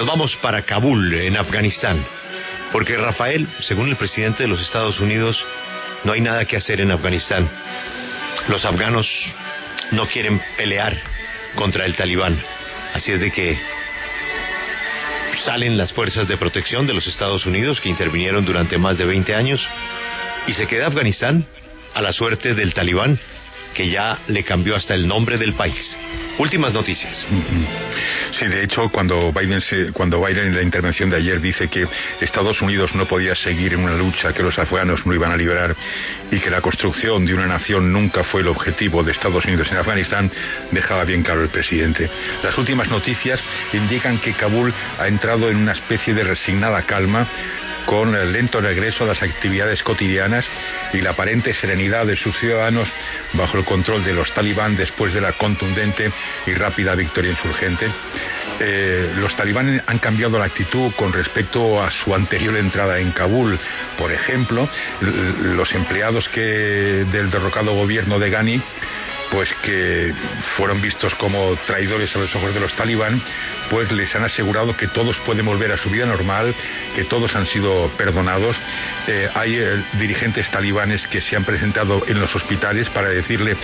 Nos vamos para Kabul, en Afganistán, porque Rafael, según el presidente de los Estados Unidos, no hay nada que hacer en Afganistán. Los afganos no quieren pelear contra el talibán, así es de que salen las fuerzas de protección de los Estados Unidos que intervinieron durante más de 20 años y se queda Afganistán a la suerte del talibán que ya le cambió hasta el nombre del país. Últimas noticias. Sí, de hecho, cuando Biden, cuando Biden en la intervención de ayer dice que Estados Unidos no podía seguir en una lucha que los afganos no iban a liberar y que la construcción de una nación nunca fue el objetivo de Estados Unidos en Afganistán, dejaba bien claro el presidente. Las últimas noticias indican que Kabul ha entrado en una especie de resignada calma con el lento regreso a las actividades cotidianas y la aparente serenidad de sus ciudadanos bajo el control de los talibán después de la contundente y rápida victoria insurgente. Eh, los talibán han cambiado la actitud con respecto a su anterior entrada en Kabul. Por ejemplo, los empleados que del derrocado gobierno de Ghani pues que fueron vistos como traidores a los ojos de los talibán, pues les han asegurado que todos pueden volver a su vida normal, que todos han sido perdonados. Eh, hay eh, dirigentes talibanes que se han presentado en los hospitales para decirle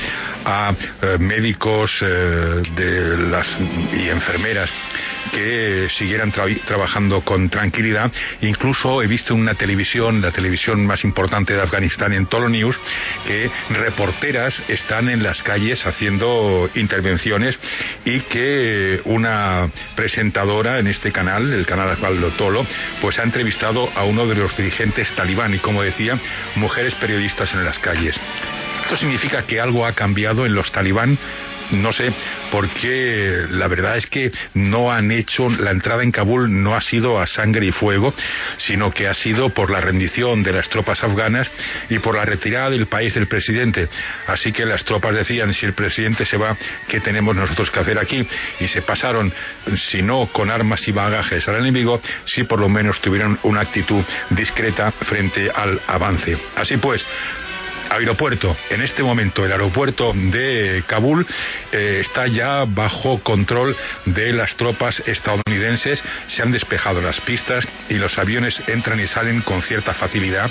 a eh, médicos de las, y enfermeras que siguieran trabajando con tranquilidad. Incluso he visto una televisión, la televisión más importante de Afganistán, en Tolo News, que reporteras están en las calles haciendo intervenciones y que una presentadora en este canal, el canal Asfaldo Tolo, pues ha entrevistado a uno de los dirigentes talibán y, como decía, mujeres periodistas en las calles. Esto significa que algo ha cambiado en los talibán no sé, porque la verdad es que no han hecho, la entrada en Kabul no ha sido a sangre y fuego, sino que ha sido por la rendición de las tropas afganas y por la retirada del país del presidente. Así que las tropas decían, si el presidente se va, ¿qué tenemos nosotros que hacer aquí? Y se pasaron, si no con armas y bagajes al enemigo, si por lo menos tuvieron una actitud discreta frente al avance. Así pues, aeropuerto. En este momento el aeropuerto de Kabul eh, está ya bajo control de las tropas estadounidenses. Se han despejado las pistas y los aviones entran y salen con cierta facilidad.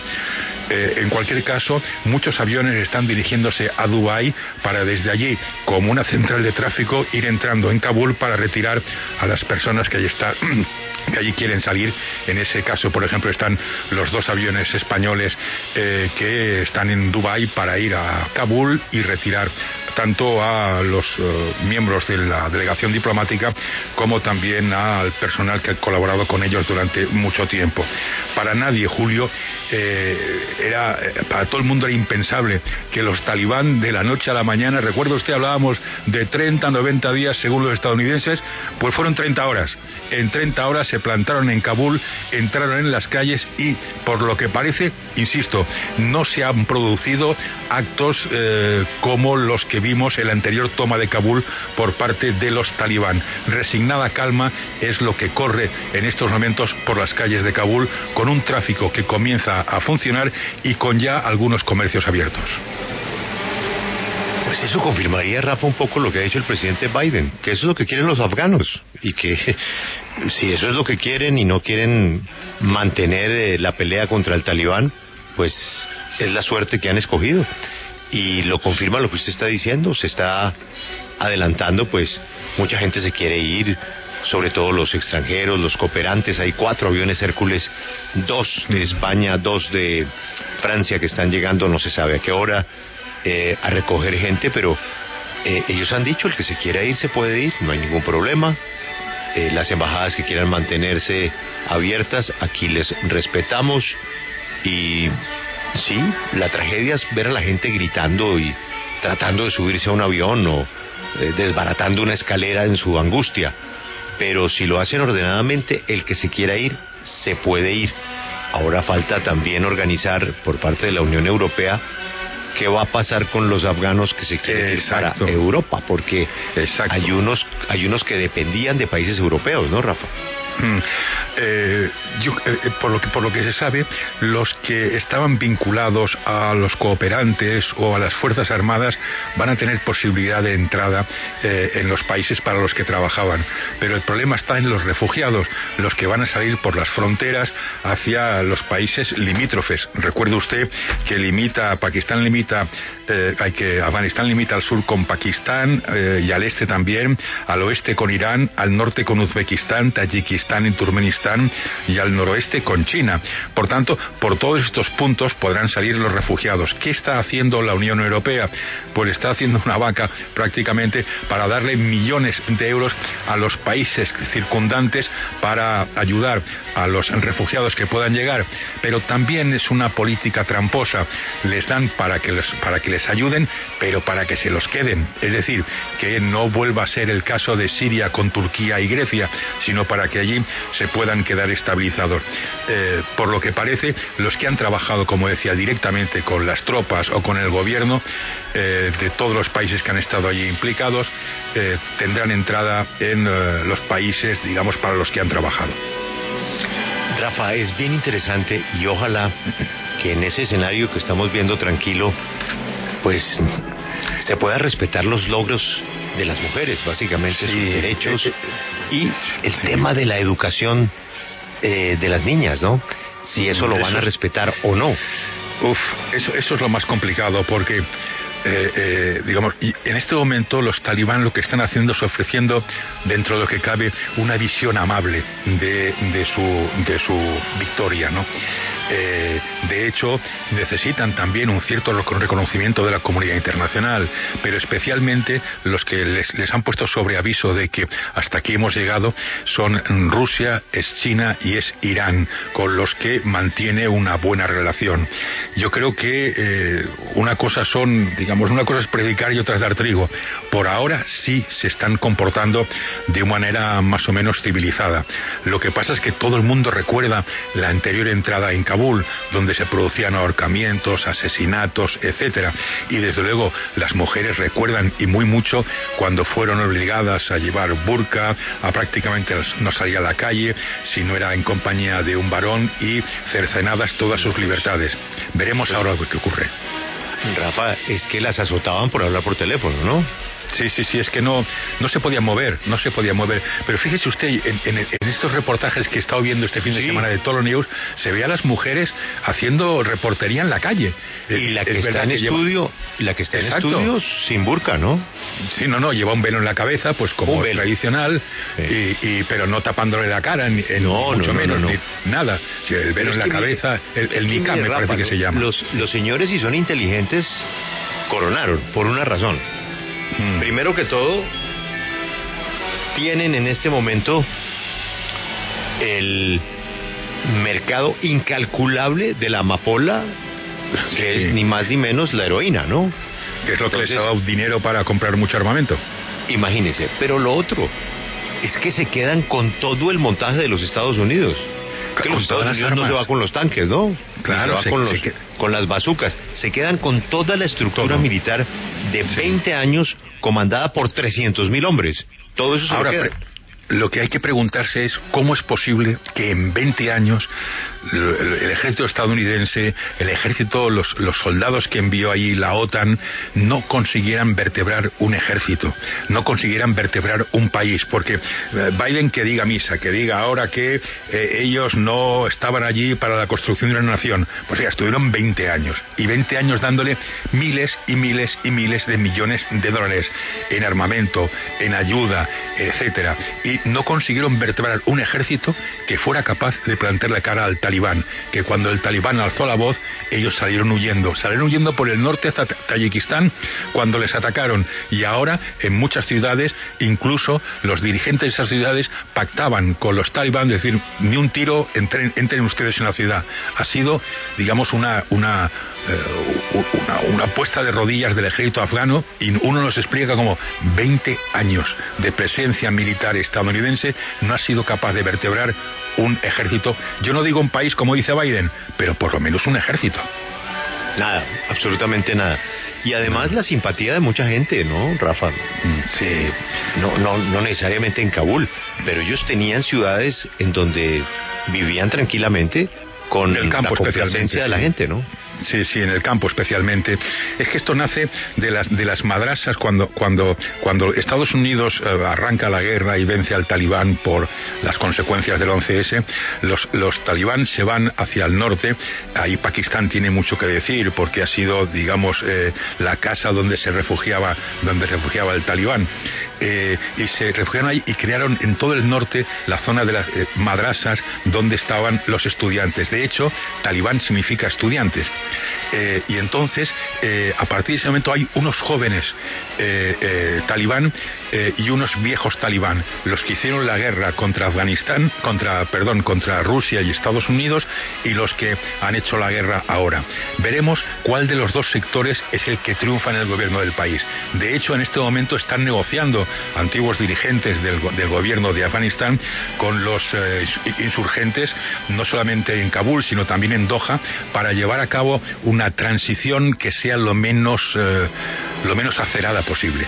Eh, en cualquier caso, muchos aviones están dirigiéndose a Dubái para desde allí, como una central de tráfico, ir entrando en Kabul para retirar a las personas que allí están que allí quieren salir. En ese caso, por ejemplo, están los dos aviones españoles eh, que están en Dubái para ir a Kabul y retirar tanto a los eh, miembros de la delegación diplomática como también al personal que ha colaborado con ellos durante mucho tiempo. Para nadie, Julio, eh, era para todo el mundo era impensable que los talibán de la noche a la mañana, recuerda usted, hablábamos de 30, 90 días según los estadounidenses, pues fueron 30 horas. En 30 horas se plantaron en Kabul, entraron en las calles y, por lo que parece, insisto, no se han producido actos eh, como los que vimos en la anterior toma de Kabul por parte de los talibán. Resignada calma es lo que corre en estos momentos por las calles de Kabul, con un tráfico que comienza a funcionar y con ya algunos comercios abiertos. Pues eso confirmaría, Rafa, un poco lo que ha dicho el presidente Biden, que eso es lo que quieren los afganos y que si eso es lo que quieren y no quieren mantener eh, la pelea contra el talibán, pues es la suerte que han escogido. Y lo confirma lo que usted está diciendo, se está adelantando, pues mucha gente se quiere ir, sobre todo los extranjeros, los cooperantes. Hay cuatro aviones Hércules, dos de España, dos de Francia que están llegando, no se sabe a qué hora eh, a recoger gente, pero eh, ellos han dicho, el que se quiera ir se puede ir, no hay ningún problema. Eh, las embajadas que quieran mantenerse abiertas, aquí les respetamos. Y sí, la tragedia es ver a la gente gritando y tratando de subirse a un avión o desbaratando una escalera en su angustia. Pero si lo hacen ordenadamente, el que se quiera ir, se puede ir. Ahora falta también organizar por parte de la Unión Europea qué va a pasar con los afganos que se quieren ir para Europa, porque hay unos, hay unos que dependían de países europeos, ¿no, Rafa? Hmm. eh, eh, por, lo que, se sabe, los que estaban vinculados a los cooperantes o a las Fuerzas Armadas van a tener posibilidad de entrada eh, en los países para los que trabajaban. Pero el problema está en los refugiados, los que van a salir por las fronteras hacia los países limítrofes. Recuerde usted que limita, Pakistán limita, hay que Afganistán limita al sur con Pakistán y al este también, al oeste con Irán, al norte con Uzbekistán, Tayikistán y Turkmenistán y al noroeste con China. Por tanto, por todos estos puntos podrán salir los refugiados. ¿Qué está haciendo la Unión Europea? Pues está haciendo una vaca prácticamente para darle millones de euros a los países circundantes para ayudar a los refugiados que puedan llegar. Pero también es una política tramposa. Les dan para que les, para que les ayuden, pero para que se los queden. Es decir, que no vuelva a ser el caso de Siria con Turquía y Grecia, sino para que allí se puedan quedar estabilizados. Eh, por lo que parece, los que han trabajado, como decía, directamente con las tropas o con el gobierno eh, de todos los países que han estado allí implicados, eh, tendrán entrada en los países, digamos, para los que han trabajado. Rafa, es bien interesante y ojalá que en ese escenario que estamos viendo tranquilo, pues se pueda respetar los logros de las mujeres, básicamente, sus derechos y el tema de la educación eh, de las niñas, ¿no? Si eso lo van a respetar o no. Uf, eso, eso es lo más complicado porque eh, eh, digamos, y en este momento los talibán lo que están haciendo es ofreciendo, dentro de lo que cabe, una visión amable de, su, de su victoria, ¿no? Eh, de hecho, necesitan también un cierto reconocimiento de la comunidad internacional, pero especialmente los que les, les, han puesto sobre aviso de que hasta aquí hemos llegado son Rusia, es China y es Irán, con los que mantiene una buena relación. Yo creo que una cosa son, digamos, una cosa es predicar y otra es dar trigo. Por ahora sí se están comportando de manera más o menos civilizada. Lo que pasa es que todo el mundo recuerda la anterior entrada en donde se producían ahorcamientos, asesinatos, etcétera. Y desde luego las mujeres recuerdan y muy mucho cuando fueron obligadas a llevar burka, a prácticamente no salir a la calle si no era en compañía de un varón y cercenadas todas sus libertades. Veremos ahora lo que ocurre. Rafa, es que las azotaban por hablar por teléfono, ¿no? Sí, sí, sí, es que no, no se podía mover, no se podía mover. Pero fíjese usted, en, estos reportajes que he estado viendo este fin de semana de Tolo News, se ve a las mujeres haciendo reportería en la calle. Y la que está en estudio, la que está en estudio sin burka, ¿no? Sí, no, no, lleva un velo en la cabeza, pues como es tradicional, y, pero no tapándole la cara, ni, mucho menos, ni nada. el velo en la cabeza, el, el me parece que se llama. Los, los señores, si son inteligentes, coronaron, por una razón Mm. Primero que todo, tienen en este momento el mercado incalculable de la amapola, que es ni más ni menos la heroína, ¿no? Que es lo que les ha dado dinero para comprar mucho armamento. Imagínese, pero lo otro es que se quedan con todo el montaje de los Estados Unidos. Que los Estados Unidos no se va con los tanques, ¿no? Claro, se va con, los, con las bazucas. Se quedan con toda la estructura militar de 20 años comandada por 300 mil hombres. Todo eso se Ahora, lo que hay que preguntarse es cómo es posible que en 20 años el ejército estadounidense, el ejército, los, soldados que envió allí la OTAN, no consiguieran vertebrar un ejército, no consiguieran vertebrar un país, porque eh, Biden que diga misa, que diga ahora que eh, ellos no estaban allí para la construcción de una nación, pues ya estuvieron 20 años, y 20 años dándole miles y miles y miles de millones de dólares en armamento, en ayuda, etcétera, y no consiguieron vertebrar un ejército que fuera capaz de plantearle cara al talibán, que cuando el talibán alzó la voz, ellos salieron huyendo, salieron huyendo por el norte hasta Tayikistán cuando les atacaron. Y ahora en muchas ciudades, incluso los dirigentes de esas ciudades pactaban con los talibán, decir, ni un tiro, entren, entren ustedes en la ciudad. Ha sido, digamos, una, una, eh, una, una puesta de rodillas del ejército afgano y uno nos explica como 20 años de presencia militar estadounidense estadounidense no ha sido capaz de vertebrar un ejército, yo no digo un país como dice Biden, pero por lo menos un ejército. Nada, absolutamente nada. Y además la simpatía de mucha gente, ¿no, Rafa? Mm, sí. no, no, no necesariamente en Kabul, pero ellos tenían ciudades en donde vivían tranquilamente con el campo la complacencia de la gente, ¿no? Sí, sí, en el campo especialmente. Es que esto nace de las, de las madrasas cuando, cuando, cuando Estados Unidos eh, arranca la guerra y vence al talibán por las consecuencias del 11S. Los, los talibán se van hacia el norte. Ahí Pakistán tiene mucho que decir porque ha sido, digamos, eh, la casa donde se refugiaba, donde refugiaba el talibán. Eh, y se refugiaron ahí y crearon en todo el norte la zona de las madrasas donde estaban los estudiantes. De hecho, talibán significa estudiantes. Eh, y entonces, eh, a partir de ese momento hay unos jóvenes eh, talibán y unos viejos talibán, los que hicieron la guerra contra Afganistán, contra, perdón, contra Rusia y Estados Unidos y los que han hecho la guerra ahora. Veremos cuál de los dos sectores es el que triunfa en el gobierno del país. De hecho, en este momento están negociando antiguos dirigentes del, del gobierno de Afganistán con los insurgentes, no solamente en Kabul, sino también en Doha, para llevar a cabo una transición que sea lo menos, eh, lo menos acerada posible.